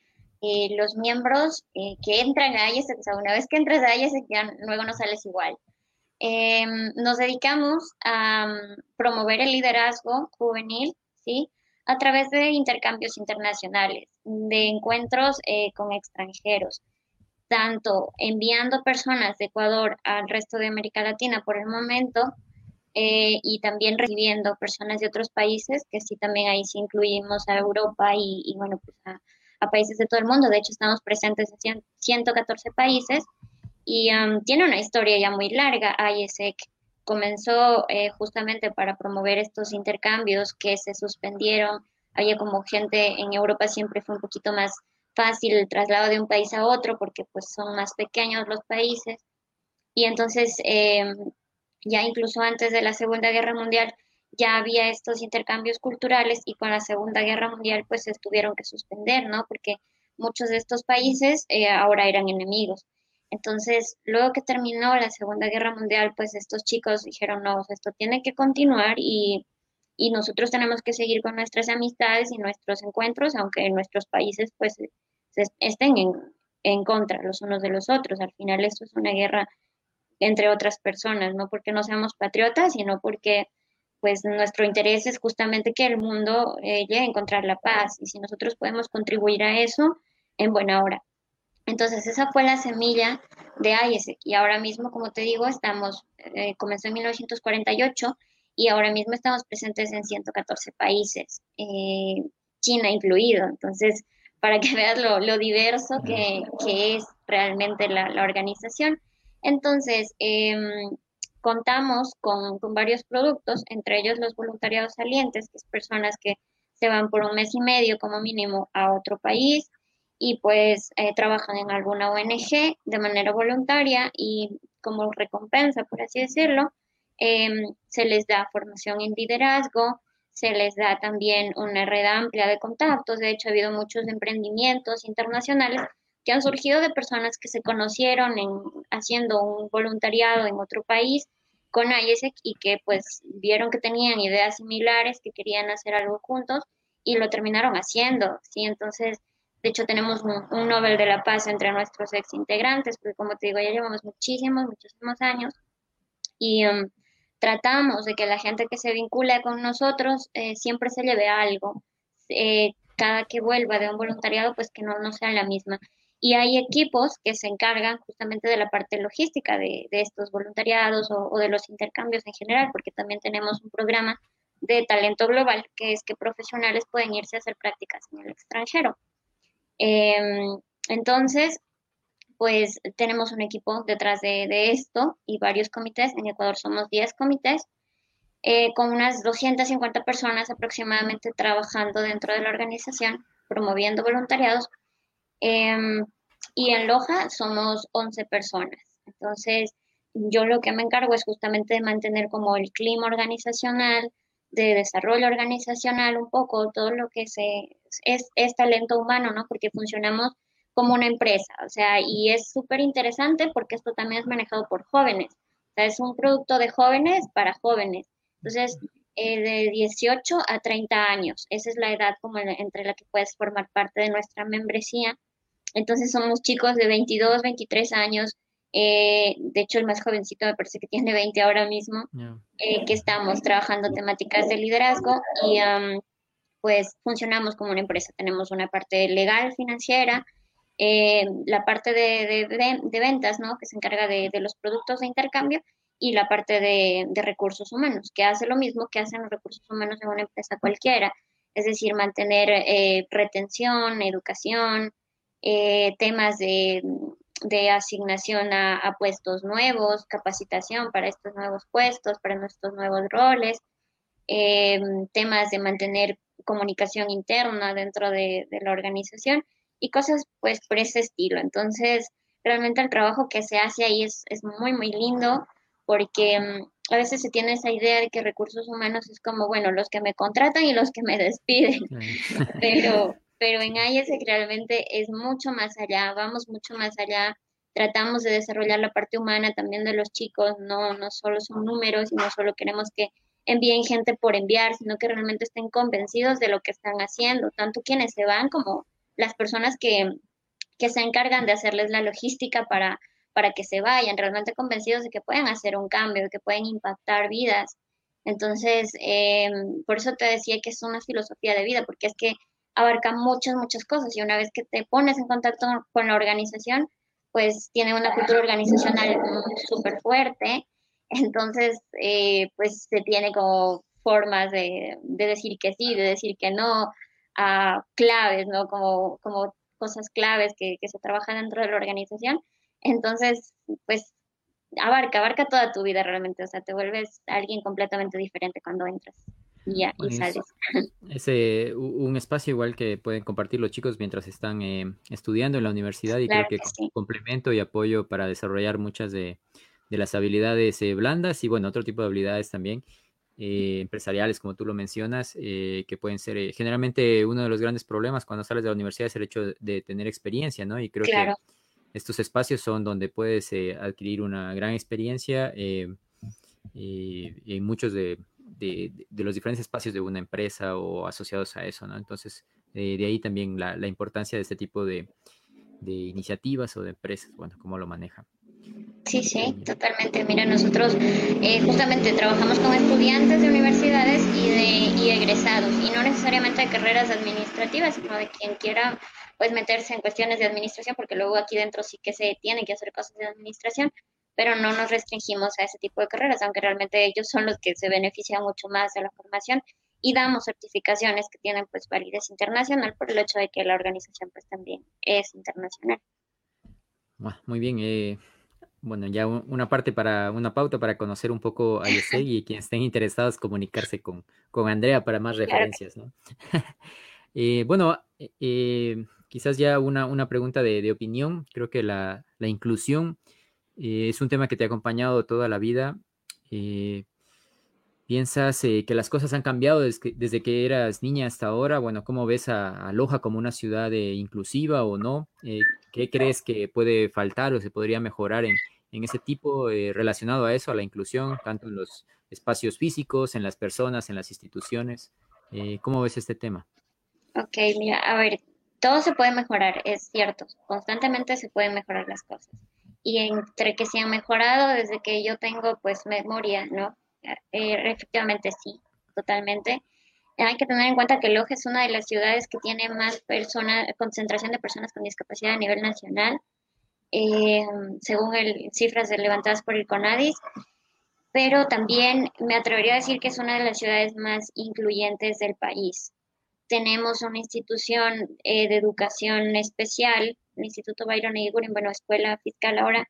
eh, los miembros que entran a ISEC, o sea, una vez que entras a ISEC, ya luego no sales igual. Em, nos dedicamos a mm, promover el liderazgo juvenil, ¿sí? A través de intercambios internacionales, de encuentros eh, con extranjeros, tanto enviando personas de Ecuador al resto de América Latina por el momento, eh, y también recibiendo personas de otros países, que sí también ahí sí incluimos a Europa y, bueno, pues a, a, países de todo el mundo. De hecho, estamos presentes en 114 países y tiene una historia ya muy larga. ISEC comenzó eh, justamente para promover estos intercambios que se suspendieron. Había como gente en Europa siempre fue un poquito más fácil el traslado de un país a otro porque pues son más pequeños los países. Y entonces em, ya incluso antes de la Segunda Guerra Mundial ya había estos intercambios culturales y con la Segunda Guerra Mundial pues se tuvieron que suspender, ¿no? Porque muchos de estos países eh, ahora eran enemigos. Entonces, luego que terminó la Segunda Guerra Mundial, pues estos chicos dijeron, no, esto tiene que continuar y, nosotros tenemos que seguir con nuestras amistades y nuestros encuentros, aunque en nuestros países pues estén en, contra los unos de los otros. Al final esto es una guerra entre otras personas, no porque no seamos patriotas, sino porque pues nuestro interés es justamente que el mundo eh, llegue a encontrar la paz y si nosotros podemos contribuir a eso, en buena hora. Entonces, esa fue la semilla de ISEC. Y ahora mismo, como te digo, estamos, eh, comenzó en 1948 y ahora mismo estamos presentes en 114 países, eh, China incluido. Entonces, para que veas lo, diverso que, es realmente la, organización. Entonces, em, contamos con, varios productos, entre ellos los voluntariados salientes, que es personas que se van por un mes y medio como mínimo a otro país y pues eh, trabajan en alguna ONG de manera voluntaria y como recompensa, por así decirlo, em, se les da formación en liderazgo, se les da también una red amplia de contactos. De hecho, ha habido muchos emprendimientos internacionales que han surgido de personas que se conocieron en, haciendo un voluntariado en otro país con IESEC y que pues vieron que tenían ideas similares, que querían hacer algo juntos y lo terminaron haciendo, ¿sí? Entonces, de hecho, tenemos un, Nobel de la Paz entre nuestros ex integrantes, porque como te digo, ya llevamos muchísimos, muchísimos años y um, tratamos de que la gente que se vincula con nosotros eh, siempre se lleve algo. Eh, cada que vuelva de un voluntariado, pues que no, no sea la misma. Y hay equipos que se encargan justamente de la parte logística de, estos voluntariados o, de los intercambios en general, porque también tenemos un programa de talento global, que es que profesionales pueden irse a hacer prácticas en el extranjero. Em, entonces, pues tenemos un equipo detrás de, esto y varios comités. En Ecuador somos 10 comités. eh, con unas 250 personas aproximadamente trabajando dentro de la organización, promoviendo voluntariados. Em, y en Loja somos 11 personas. Entonces, yo lo que me encargo es justamente de mantener como el clima organizacional, de desarrollo organizacional un poco, todo lo que se, es, es talento humano, ¿no? Porque funcionamos como una empresa, o sea, y es súper interesante porque esto también es manejado por jóvenes, o sea, es un producto de jóvenes para jóvenes. Entonces, eh, de 18 a 30 años, esa es la edad como entre la que puedes formar parte de nuestra membresía. Entonces, somos chicos de 22, 23 años, eh, de hecho, el más jovencito me parece que tiene 20 ahora mismo, eh, que estamos trabajando temáticas de liderazgo y pues funcionamos como una empresa. Tenemos una parte legal, financiera, eh, la parte de, de, ventas, ¿no? Que se encarga de, los productos de intercambio y la parte de, recursos humanos, que hace lo mismo que hacen los recursos humanos en una empresa cualquiera, es decir, mantener eh, retención, educación, eh, temas de, asignación a, puestos nuevos, capacitación para estos nuevos puestos, para nuestros nuevos roles, temas de mantener comunicación interna dentro de la organización y cosas pues por ese estilo. Entonces, realmente el trabajo que se hace ahí es, es muy, muy lindo porque mm, a veces se tiene esa idea de que recursos humanos es como, bueno, los que me contratan y los que me despiden, pero, pero en IESEC realmente es mucho más allá, vamos mucho más allá, tratamos de desarrollar la parte humana también de los chicos, no, no solo son números y no solo queremos que envíen gente por enviar, sino que realmente estén convencidos de lo que están haciendo, tanto quienes se van como las personas que, se encargan de hacerles la logística para, para que se vayan, realmente convencidos de que pueden hacer un cambio, de que pueden impactar vidas. Entonces, eh, por eso te decía que es una filosofía de vida, porque es que abarca muchas, muchas cosas y una vez que te pones en contacto con la organización, pues tiene una cultura organizacional súper fuerte, entonces, eh, pues se tiene como formas de, de, decir que sí, de decir que no, a claves, ¿no? Como, como cosas claves que, se trabajan dentro de la organización. Entonces, pues abarca, abarca toda tu vida realmente, o sea, te vuelves alguien completamente diferente cuando entras ya, y sales. Es eh, un espacio igual que pueden compartir los chicos mientras están eh, estudiando en la universidad y creo que, complemento y apoyo para desarrollar muchas de, de las habilidades eh, blandas y bueno, otro tipo de habilidades también eh, empresariales, como tú lo mencionas, que pueden ser generalmente uno de los grandes problemas cuando sales de la universidad es el hecho de, tener experiencia, ¿no? Y creo que estos espacios son donde puedes adquirir una gran experiencia en muchos de, los diferentes espacios de una empresa o asociados a eso, ¿no? Entonces, de ahí también la, la, importancia de este tipo de, iniciativas o de empresas, bueno, cómo lo manejan. Sí, sí, totalmente. Mira, nosotros eh, justamente trabajamos con estudiantes de universidades y de y egresados, y no necesariamente de carreras administrativas, sino de quien quiera pues meterse en cuestiones de administración, porque luego aquí dentro sí que se tiene que hacer cosas de administración, pero no nos restringimos a ese tipo de carreras, aunque realmente ellos son los que se benefician mucho más de la formación y damos certificaciones que tienen pues validez internacional por el hecho de que la organización pues también es internacional. Muy bien, eh, bueno, ya una parte para, una pauta para conocer un poco a Yosei y quienes estén interesados comunicarse con, con Andrea para más referencias, ¿no? Eh, bueno, eh, quizás ya una, una pregunta de, opinión. Creo que la, inclusión es un tema que te ha acompañado toda la vida. ¿Piensas que las cosas han cambiado desde que, eras niña hasta ahora? Bueno, ¿cómo ves a, a Loja como una ciudad inclusiva o no? ¿Qué crees que puede faltar o se podría mejorar en, en ese tipo eh, relacionado a eso, a la inclusión, tanto en los espacios físicos, en las personas, en las instituciones. Eh, ¿Cómo ves este tema? Ok, mira, a ver, todo se puede mejorar, es cierto, constantemente se pueden mejorar las cosas. Y entre que se han mejorado desde que yo tengo pues memoria, ¿no? Eh, efectivamente sí, totalmente. Hay que tener en cuenta que Loja es una de las ciudades que tiene más persona, concentración de personas con discapacidad a nivel nacional eh, según el, cifras levantadas por el CONADIS, pero también me atrevería a decir que es una de las ciudades más incluyentes del país. Tenemos una institución eh, de educación especial, el Instituto Byron Eiguren, bueno, escuela fiscal ahora,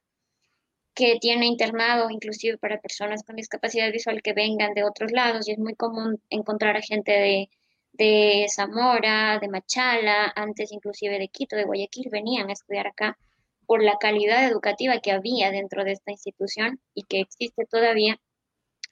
que tiene internado inclusive para personas con discapacidad visual que vengan de otros lados y es muy común encontrar a gente de, de Zamora, de Machala, antes inclusive de Quito, de Guayaquil, venían a estudiar acá por la calidad educativa que había dentro de esta institución y que existe todavía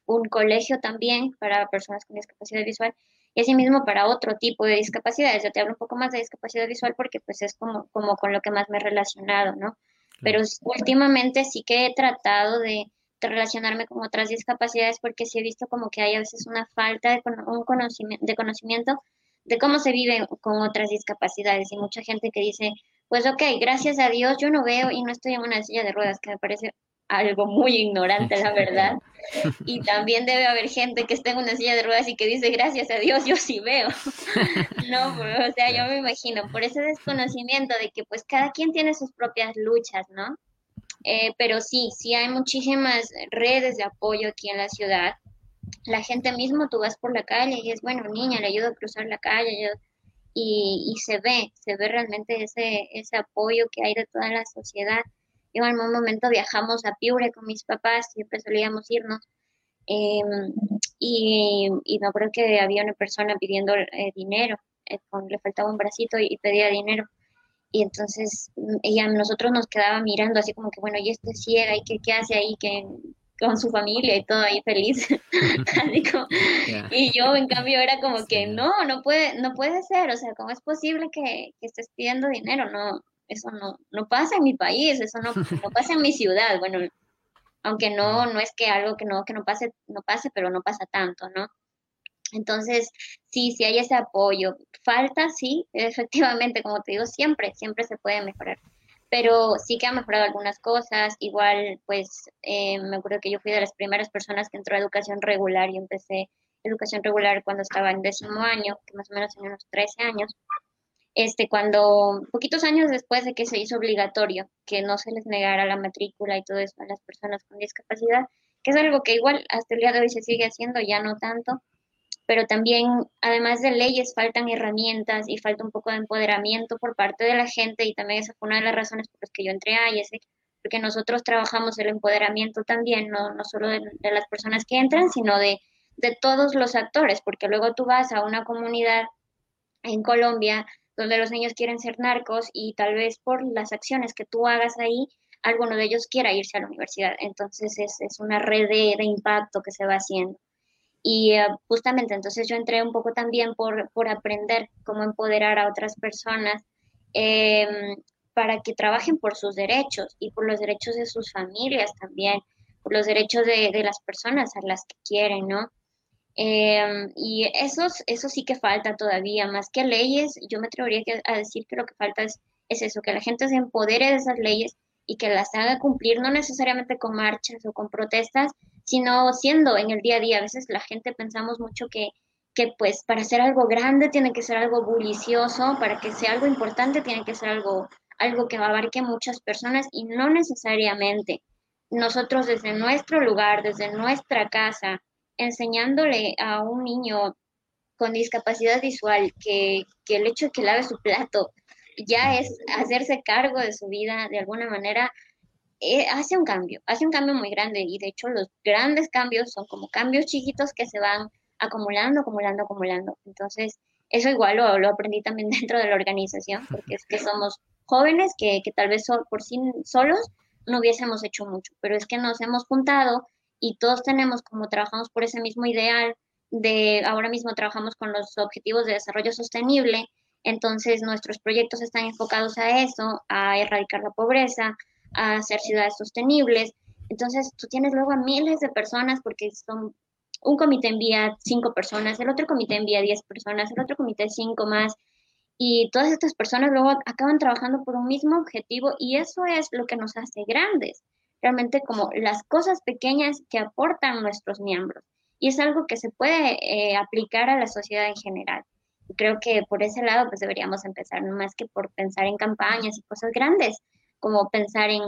un colegio también para personas con discapacidad visual y asimismo para otro tipo de discapacidades. Yo te hablo un poco más de discapacidad visual porque pues es como, como con lo que más me he relacionado, ¿no? Pero últimamente sí que he tratado de, relacionarme con otras discapacidades porque sí he visto como que hay a veces una falta de, un conocimiento, de conocimiento de cómo se vive con otras discapacidades y mucha gente que dice, pues ok, gracias a Dios yo no veo y no estoy en una silla de ruedas, que me parece algo muy ignorante, la verdad. Y también debe haber gente que está en una silla de ruedas y que dice, gracias a Dios, yo sí veo. no, pues, o sea, yo me imagino, por ese desconocimiento de que pues cada quien tiene sus propias luchas, ¿no? Eh, pero sí, sí hay muchísimas redes de apoyo aquí en la ciudad. La gente mismo, tú vas por la calle y es, bueno, niña, le ayudo a cruzar la calle, y, y se ve, se ve realmente ese, ese apoyo que hay de toda la sociedad en algún momento viajamos a Piure con mis papás, siempre solíamos irnos. Em, y, y me acuerdo que había una persona pidiendo eh, dinero, eh, le faltaba un bracito y, pedía dinero. Y entonces mm, ella, nosotros nos quedaba mirando así como que, bueno, y este ciega, ¿y qué, qué hace ahí? que con su familia y todo ahí feliz. Y yo, en cambio, era como que, no, no puede, no puede ser, o sea, ¿cómo es posible que, que estés pidiendo dinero? No, eso no, no pasa en mi país, eso no, no pasa en mi ciudad, bueno, aunque no, no es que algo que no, que no pase, no pase, pero no pasa tanto, ¿no? Entonces, sí, sí hay ese apoyo. Falta, sí, efectivamente, como te digo, siempre, siempre se puede mejorar. Pero sí que ha mejorado algunas cosas. Igual, pues, eh, me acuerdo que yo fui de las primeras personas que entró a educación regular y empecé educación regular cuando estaba en décimo año, que más o menos en unos 13 años este, cuando, poquitos años después de que se hizo obligatorio que no se les negara la matrícula y todo eso a las personas con discapacidad, que es algo que igual hasta el día de hoy se sigue haciendo, ya no tanto, pero también, además de leyes, faltan herramientas y falta un poco de empoderamiento por parte de la gente y también esa fue una de las razones por las que yo entré a IES, porque nosotros trabajamos el empoderamiento también, no, no solo de, de las personas que entran, sino de, de todos los actores, porque luego tú vas a una comunidad en Colombia donde los niños quieren ser narcos y tal vez por las acciones que tú hagas ahí, alguno de ellos quiera irse a la universidad. Entonces es, es una red de, impacto que se va haciendo. Y eh, justamente entonces yo entré un poco también por, por aprender cómo empoderar a otras personas em, para que trabajen por sus derechos y por los derechos de sus familias también, por los derechos de, de las personas a las que quieren, ¿no? Em, y eso, eso sí que falta todavía, más que leyes, yo me atrevería a decir que lo que falta es, es eso, que la gente se empodere de esas leyes y que las haga cumplir, no necesariamente con marchas o con protestas, sino siendo en el día a día. A veces la gente pensamos mucho que, que pues para hacer algo grande tiene que ser algo bullicioso, para que sea algo importante tiene que ser algo, algo que abarque muchas personas y no necesariamente. Nosotros desde nuestro lugar, desde nuestra casa, enseñándole a un niño con discapacidad visual que, el hecho de que lave su plato ya es hacerse cargo de su vida de alguna manera, eh, hace un cambio, hace un cambio muy grande y de hecho los grandes cambios son como cambios chiquitos que se van acumulando, acumulando, acumulando. Entonces, eso igual lo, lo aprendí también dentro de la organización, porque es que somos jóvenes que, que tal vez por sí solos no hubiésemos hecho mucho, pero es que nos hemos juntado y todos tenemos como trabajamos por ese mismo ideal de ahora mismo trabajamos con los objetivos de desarrollo sostenible, entonces nuestros proyectos están enfocados a eso, a erradicar la pobreza, a hacer ciudades sostenibles. Entonces tú tienes luego a miles de personas porque son un comité envía cinco personas, el otro comité envía diez personas, el otro comité cinco más. Y todas estas personas luego acaban trabajando por un mismo objetivo y eso es lo que nos hace grandes realmente como las cosas pequeñas que aportan nuestros miembros. Y es algo que se puede eh, aplicar a la sociedad en general. Y creo que por ese lado pues deberíamos empezar, no más que por pensar en campañas y cosas grandes, como pensar en,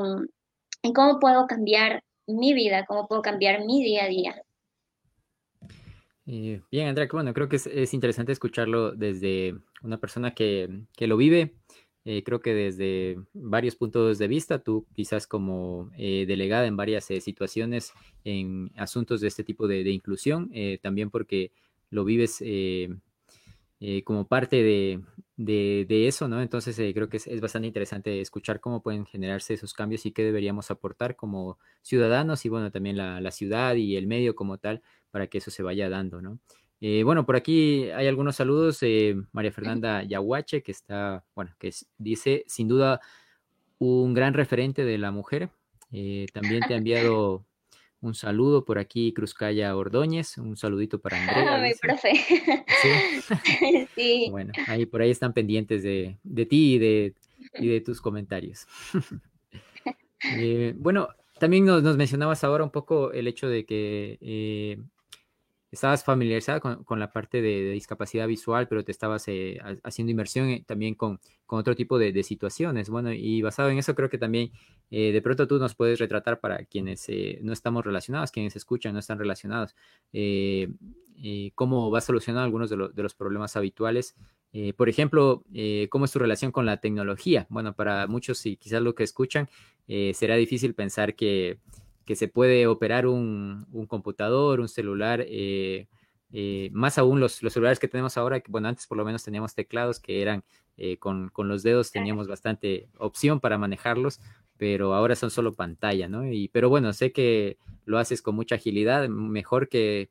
en cómo puedo cambiar mi vida, cómo puedo cambiar mi día a día. bien, Andrea, bueno, creo que es, es, interesante escucharlo desde una persona que, que lo vive eh, creo que desde varios puntos de vista, tú quizás como eh, delegada en varias eh, situaciones en asuntos de este tipo de, inclusión, también porque lo vives como parte de, eso, ¿no? Entonces creo que es, bastante interesante escuchar cómo pueden generarse esos cambios y qué deberíamos aportar como ciudadanos y bueno, también la, la ciudad y el medio como tal para que eso se vaya dando, ¿no? Eh, bueno, por aquí hay algunos saludos. Eh, María Fernanda Yahuache, que está, bueno, que dice, sin duda, un gran referente de la mujer. Eh, también te ha enviado un saludo por aquí, Cruzcaya Ordóñez. Un saludito para Andrea. Ah, mi profe. ¿Sí? Bueno, ahí por ahí están pendientes de, ti y de, de tus comentarios. bueno, también nos, nos, mencionabas ahora un poco el hecho de que estabas familiarizada con, la parte de, discapacidad visual, pero te estabas eh, haciendo inmersión también con, otro tipo de, situaciones. Bueno, y basado en eso creo que también eh, de pronto tú nos puedes retratar para quienes eh, no estamos relacionados, quienes escuchan no están relacionados, cómo vas a solucionar algunos de, los problemas habituales. por ejemplo, cómo es tu relación con la tecnología. Bueno, para muchos, y quizás lo que escuchan, será difícil pensar que que se puede operar un, computador, un celular, eh, eh, más aún los, celulares que tenemos ahora, que bueno, antes por lo menos teníamos teclados que eran eh, con, los dedos, teníamos bastante opción para manejarlos, pero ahora son solo pantalla, ¿no? Y, pero bueno, sé que lo haces con mucha agilidad, mejor que,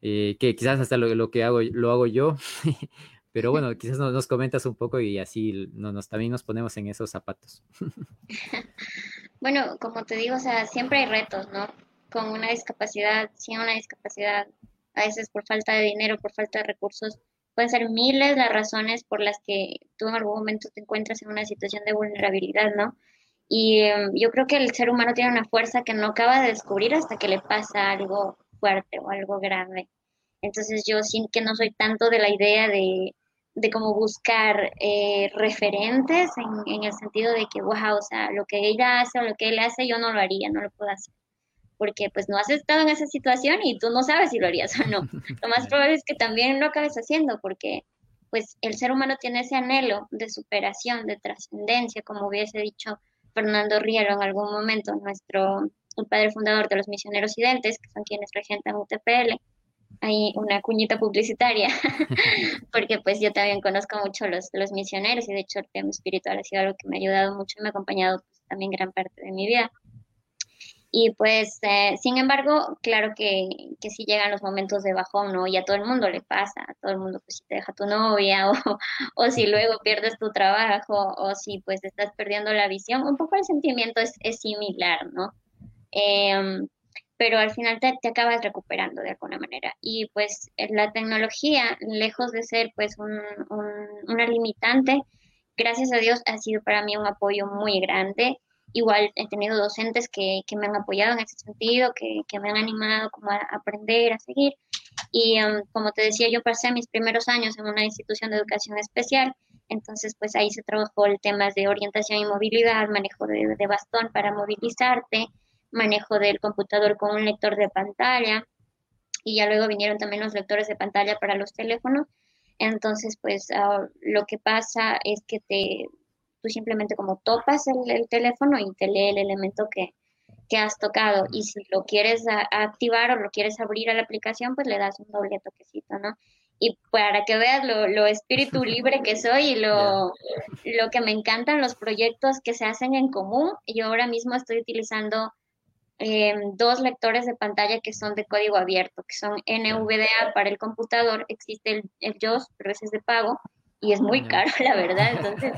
que quizás hasta lo, que hago, lo hago yo. Pero bueno, quizás nos, nos, comentas un poco y así nos, también nos ponemos en esos zapatos. Bueno, como te digo, o sea, siempre hay retos, ¿no? Con una discapacidad, sin una discapacidad, a veces por falta de dinero, por falta de recursos, pueden ser miles las razones por las que tú en algún momento te encuentras en una situación de vulnerabilidad, ¿no? Y em, yo creo que el ser humano tiene una fuerza que no acaba de descubrir hasta que le pasa algo fuerte o algo grave. Entonces yo sí que no soy tanto de la idea de, de cómo buscar eh, referentes en, el sentido de que, wow, o sea, lo que ella hace o lo que él hace, yo no lo haría, no lo puedo hacer. Porque pues no has estado en esa situación y tú no sabes si lo harías o no. Lo más probable es que también lo acabes haciendo porque pues el ser humano tiene ese anhelo de superación, de trascendencia, como hubiese dicho Fernando Riero en algún momento, nuestro el padre fundador de los misioneros identes, que son quienes regentan UTPL hay una cuñita publicitaria, porque pues yo también conozco mucho los, los misioneros y de hecho el tema espiritual ha sido algo que me ha ayudado mucho y me ha acompañado pues, también gran parte de mi vida. Y pues, eh, sin embargo, claro que, que sí llegan los momentos de bajón, ¿no? Y a todo el mundo le pasa, a todo el mundo, pues si te deja tu novia o, o si luego pierdes tu trabajo o si pues estás perdiendo la visión, un poco el sentimiento es, es similar, ¿no? Eh, pero al final te, te, acabas recuperando de alguna manera. Y pues la tecnología, lejos de ser pues un, una limitante, gracias a Dios ha sido para mí un apoyo muy grande. Igual he tenido docentes que, que me han apoyado en ese sentido, que, que, me han animado como a aprender, a seguir. Y um, como te decía, yo pasé mis primeros años en una institución de educación especial, entonces pues ahí se trabajó el tema de orientación y movilidad, manejo de, de bastón para movilizarte, manejo del computador con un lector de pantalla y ya luego vinieron también los lectores de pantalla para los teléfonos. Entonces, pues ah, lo que pasa es que te, tú simplemente como topas el, teléfono y te lee el elemento que, que has tocado y si lo quieres activar o lo quieres abrir a la aplicación, pues le das un doble toquecito, ¿no? Y para que veas lo, lo espíritu libre que soy y lo, lo que me encantan los proyectos que se hacen en común, yo ahora mismo estoy utilizando Em, dos lectores de pantalla que son de código abierto, que son NVDA para el computador, existe el, el JOS, pero ese es de pago y es muy caro, la verdad. Entonces,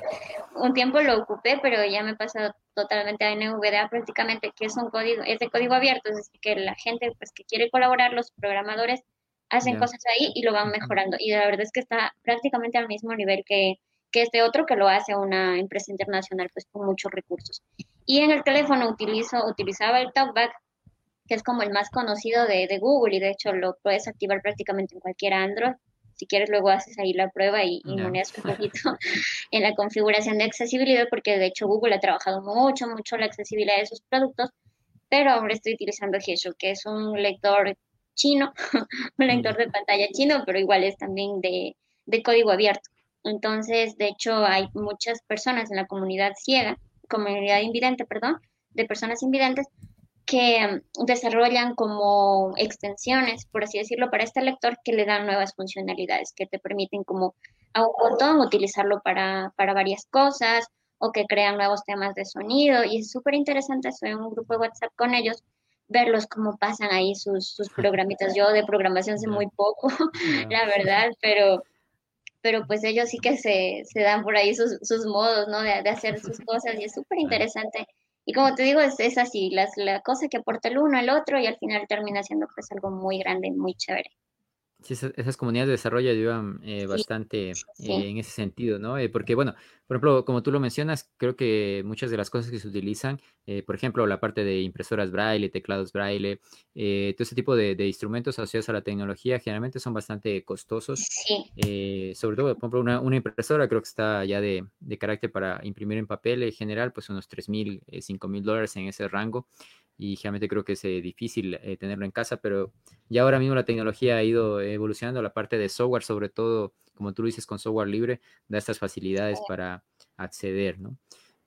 un tiempo lo ocupé, pero ya me he pasado totalmente a NVDA prácticamente, que es un código, es de código abierto, es decir, que la gente pues que quiere colaborar, los programadores hacen cosas ahí y lo van mejorando. Y la verdad es que está prácticamente al mismo nivel que, que este otro que lo hace una empresa internacional pues con muchos recursos. Y en el teléfono utilizo, utilizaba el TalkBack, que es como el más conocido de, de, Google y de hecho lo puedes activar prácticamente en cualquier Android. Si quieres luego haces ahí la prueba y, y moneas un poquito en la configuración de accesibilidad porque de hecho Google ha trabajado mucho, mucho la accesibilidad de sus productos, pero ahora estoy utilizando Gesho, que es un lector chino, un lector de pantalla chino, pero igual es también de, de código abierto. Entonces, de hecho, hay muchas personas en la comunidad ciega, comunidad invidente, perdón, de personas invidentes, que mm, desarrollan como extensiones, por así decirlo, para este lector que le dan nuevas funcionalidades, que te permiten como a un botón utilizarlo para, para varias cosas o que crean nuevos temas de sonido. Y es súper interesante, soy en un grupo de WhatsApp con ellos, verlos cómo pasan ahí sus, sus programitas. Yo de programación sé muy poco, la verdad, pero pero pues ellos sí que se, se dan por ahí sus, sus modos, ¿no? De, de, hacer sus cosas y es súper interesante y como te digo, es, es así, las, la cosa que aporta el uno al otro y al final termina siendo pues algo muy grande, muy chévere. Sí, esas, comunidades de desarrollo ayudan eh, bastante eh, en ese sentido, ¿no? Eh, porque, bueno, por ejemplo, como tú lo mencionas, creo que muchas de las cosas que se utilizan, por ejemplo, la parte de impresoras braille, teclados braille, todo ese tipo de, instrumentos asociados a la tecnología, generalmente son bastante costosos. Sí. sobre todo, por ejemplo, una, una, impresora creo que está ya de, de carácter para imprimir en papel en general, pues unos 3 mil, 5 mil dólares en ese rango y generalmente creo que es eh, difícil eh, tenerlo en casa, pero ya ahora mismo la tecnología ha ido evolucionando, la parte de software, sobre todo, como tú dices, con software libre, da estas facilidades para acceder, ¿no?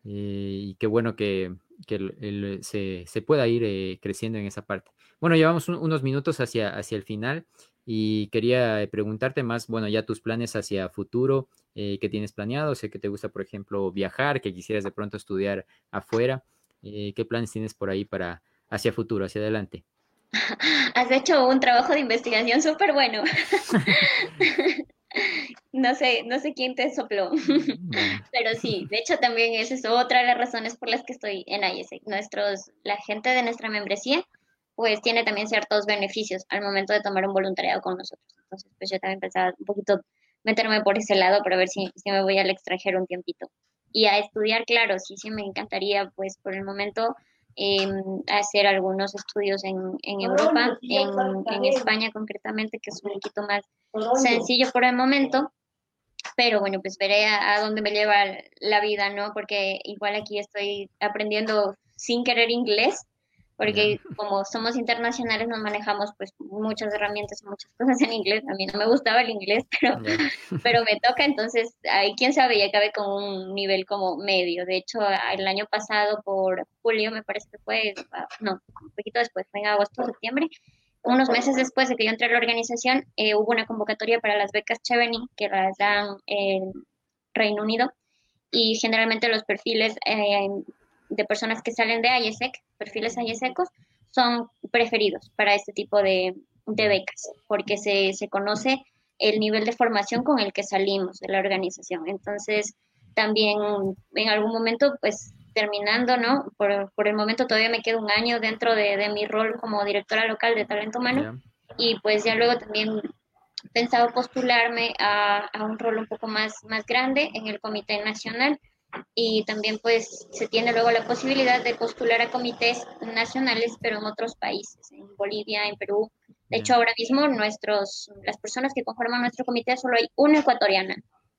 Eh, y qué bueno que, que se, se, pueda ir creciendo en esa parte. Bueno, llevamos unos minutos hacia, hacia el final y quería preguntarte más, bueno, ya tus planes hacia futuro, qué tienes planeado, sé que te gusta, por ejemplo, viajar, que quisieras de pronto estudiar afuera. Eh, ¿Qué planes tienes por ahí para hacia futuro, hacia adelante? Has hecho un trabajo de investigación súper bueno. no sé, no sé quién te sopló, pero sí, de hecho también esa es otra de las razones por las que estoy en IESEC. Nuestros, la gente de nuestra membresía, pues tiene también ciertos beneficios al momento de tomar un voluntariado con nosotros. Entonces, pues yo también pensaba un poquito meterme por ese lado para ver si, si me voy al extranjero un tiempito y a estudiar, claro, sí, sí me encantaría, pues por el momento, em, hacer algunos estudios en, en Europa, en, en, España concretamente, que es un poquito más sencillo por el momento. Pero bueno, pues veré a, a dónde me lleva la vida, ¿no? Porque igual aquí estoy aprendiendo sin querer inglés, porque como somos internacionales nos manejamos pues muchas herramientas y muchas cosas en inglés. A mí no me gustaba el inglés, pero, pero me toca, entonces ahí quién sabe, ya acabé con un nivel como medio. De hecho, el año pasado por julio me parece que fue, no, un poquito después, fue en agosto, septiembre, unos meses después de que yo entré a la organización, eh, hubo una convocatoria para las becas Chevening que las dan en Reino Unido. Y generalmente los perfiles eh, de personas que salen de IESEC, perfiles IESECos, son preferidos para este tipo de, becas, porque se, se, conoce el nivel de formación con el que salimos de la organización. Entonces, también en algún momento, pues terminando, ¿no? Por, por el momento todavía me queda un año dentro de, mi rol como directora local de talento humano y pues ya luego también pensado postularme a, a, un rol un poco más, más grande en el Comité Nacional y también pues se tiene luego la posibilidad de postular a comités nacionales, pero en otros países, en Bolivia, en Perú. De hecho, ahora mismo nuestros, las personas que conforman nuestro comité solo hay una ecuatoriana,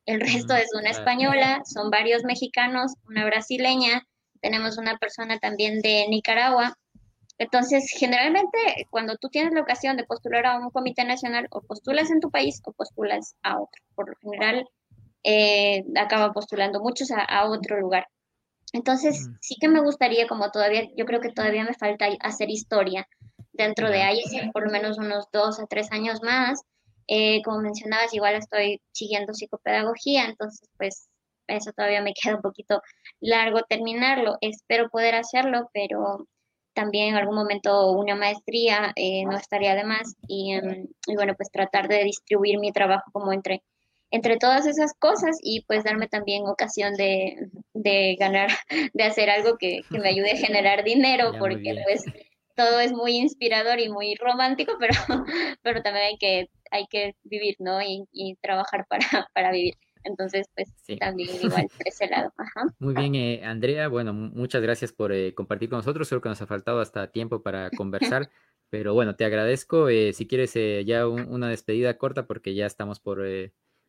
el resto es una española, son varios mexicanos, una brasileña, tenemos una persona también de Nicaragua. Entonces, generalmente, cuando tú tienes la ocasión de postular a un comité nacional, o postulas en tu país o postulas a otro. Por lo general, eh, acaba postulando muchos a, otro lugar. Entonces, sí que me gustaría, como todavía, yo creo que todavía me falta hacer historia dentro de ahí, por lo menos unos dos a tres años más. Eh, como mencionabas, igual estoy siguiendo psicopedagogía, entonces, pues, eso todavía me queda un poquito largo terminarlo. Espero poder hacerlo, pero también en algún momento una maestría eh, no estaría de más. Y, em, y, bueno, pues tratar de distribuir mi trabajo como entre entre todas esas cosas y pues darme también ocasión de, de ganar, de hacer algo que, que, me ayude a generar dinero, porque pues todo es muy inspirador y muy romántico, pero, pero también hay que, hay que vivir, ¿no? Y, y trabajar para, para vivir. Entonces, pues también igual por ese lado. Muy bien, eh, Andrea. Bueno, muchas gracias por eh, compartir con nosotros. Creo que nos ha faltado hasta tiempo para conversar. pero bueno, te agradezco. Eh, si quieres ya una despedida corta, porque ya estamos por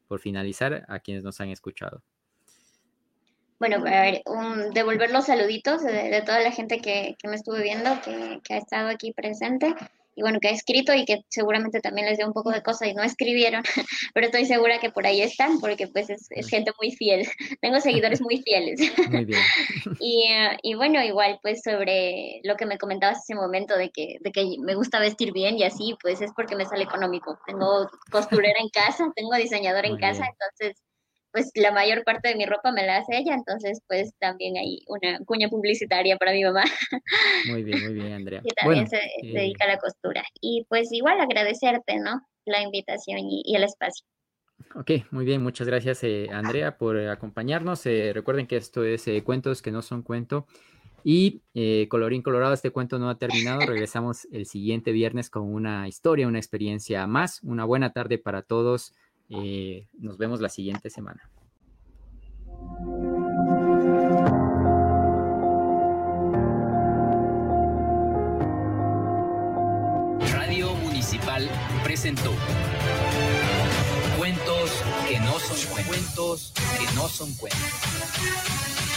por finalizar a quienes nos han escuchado. Bueno, a ver, devolver los saluditos de, toda la gente que, me estuvo viendo, que, ha estado aquí presente. Y bueno, que ha escrito y que seguramente también les dio un poco de cosa y no escribieron, pero estoy segura que por ahí están porque pues es, gente muy fiel. Tengo seguidores muy fieles. Muy bien. y, eh, y, bueno, igual pues sobre lo que me comentabas un momento de que, de que me gusta vestir bien y así, pues es porque me sale económico. Tengo costurera en casa, tengo diseñador en casa, entonces pues la mayor parte de mi ropa me la hace ella, entonces pues también hay una cuña publicitaria para mi mamá. Muy bien, muy bien, Andrea. Que también se, eh, dedica a la costura. Y pues igual agradecerte, ¿no? La invitación y, el espacio. Ok, muy bien, muchas gracias eh, Andrea por acompañarnos. Eh, recuerden que esto es Cuentos que no son cuento. Y colorín colorado, este cuento no ha terminado. Regresamos el siguiente viernes con una historia, una experiencia más. Una buena tarde para todos. Eh, nos vemos la siguiente semana. Radio Municipal presentó Cuentos que no son cuentos que no son cuentos.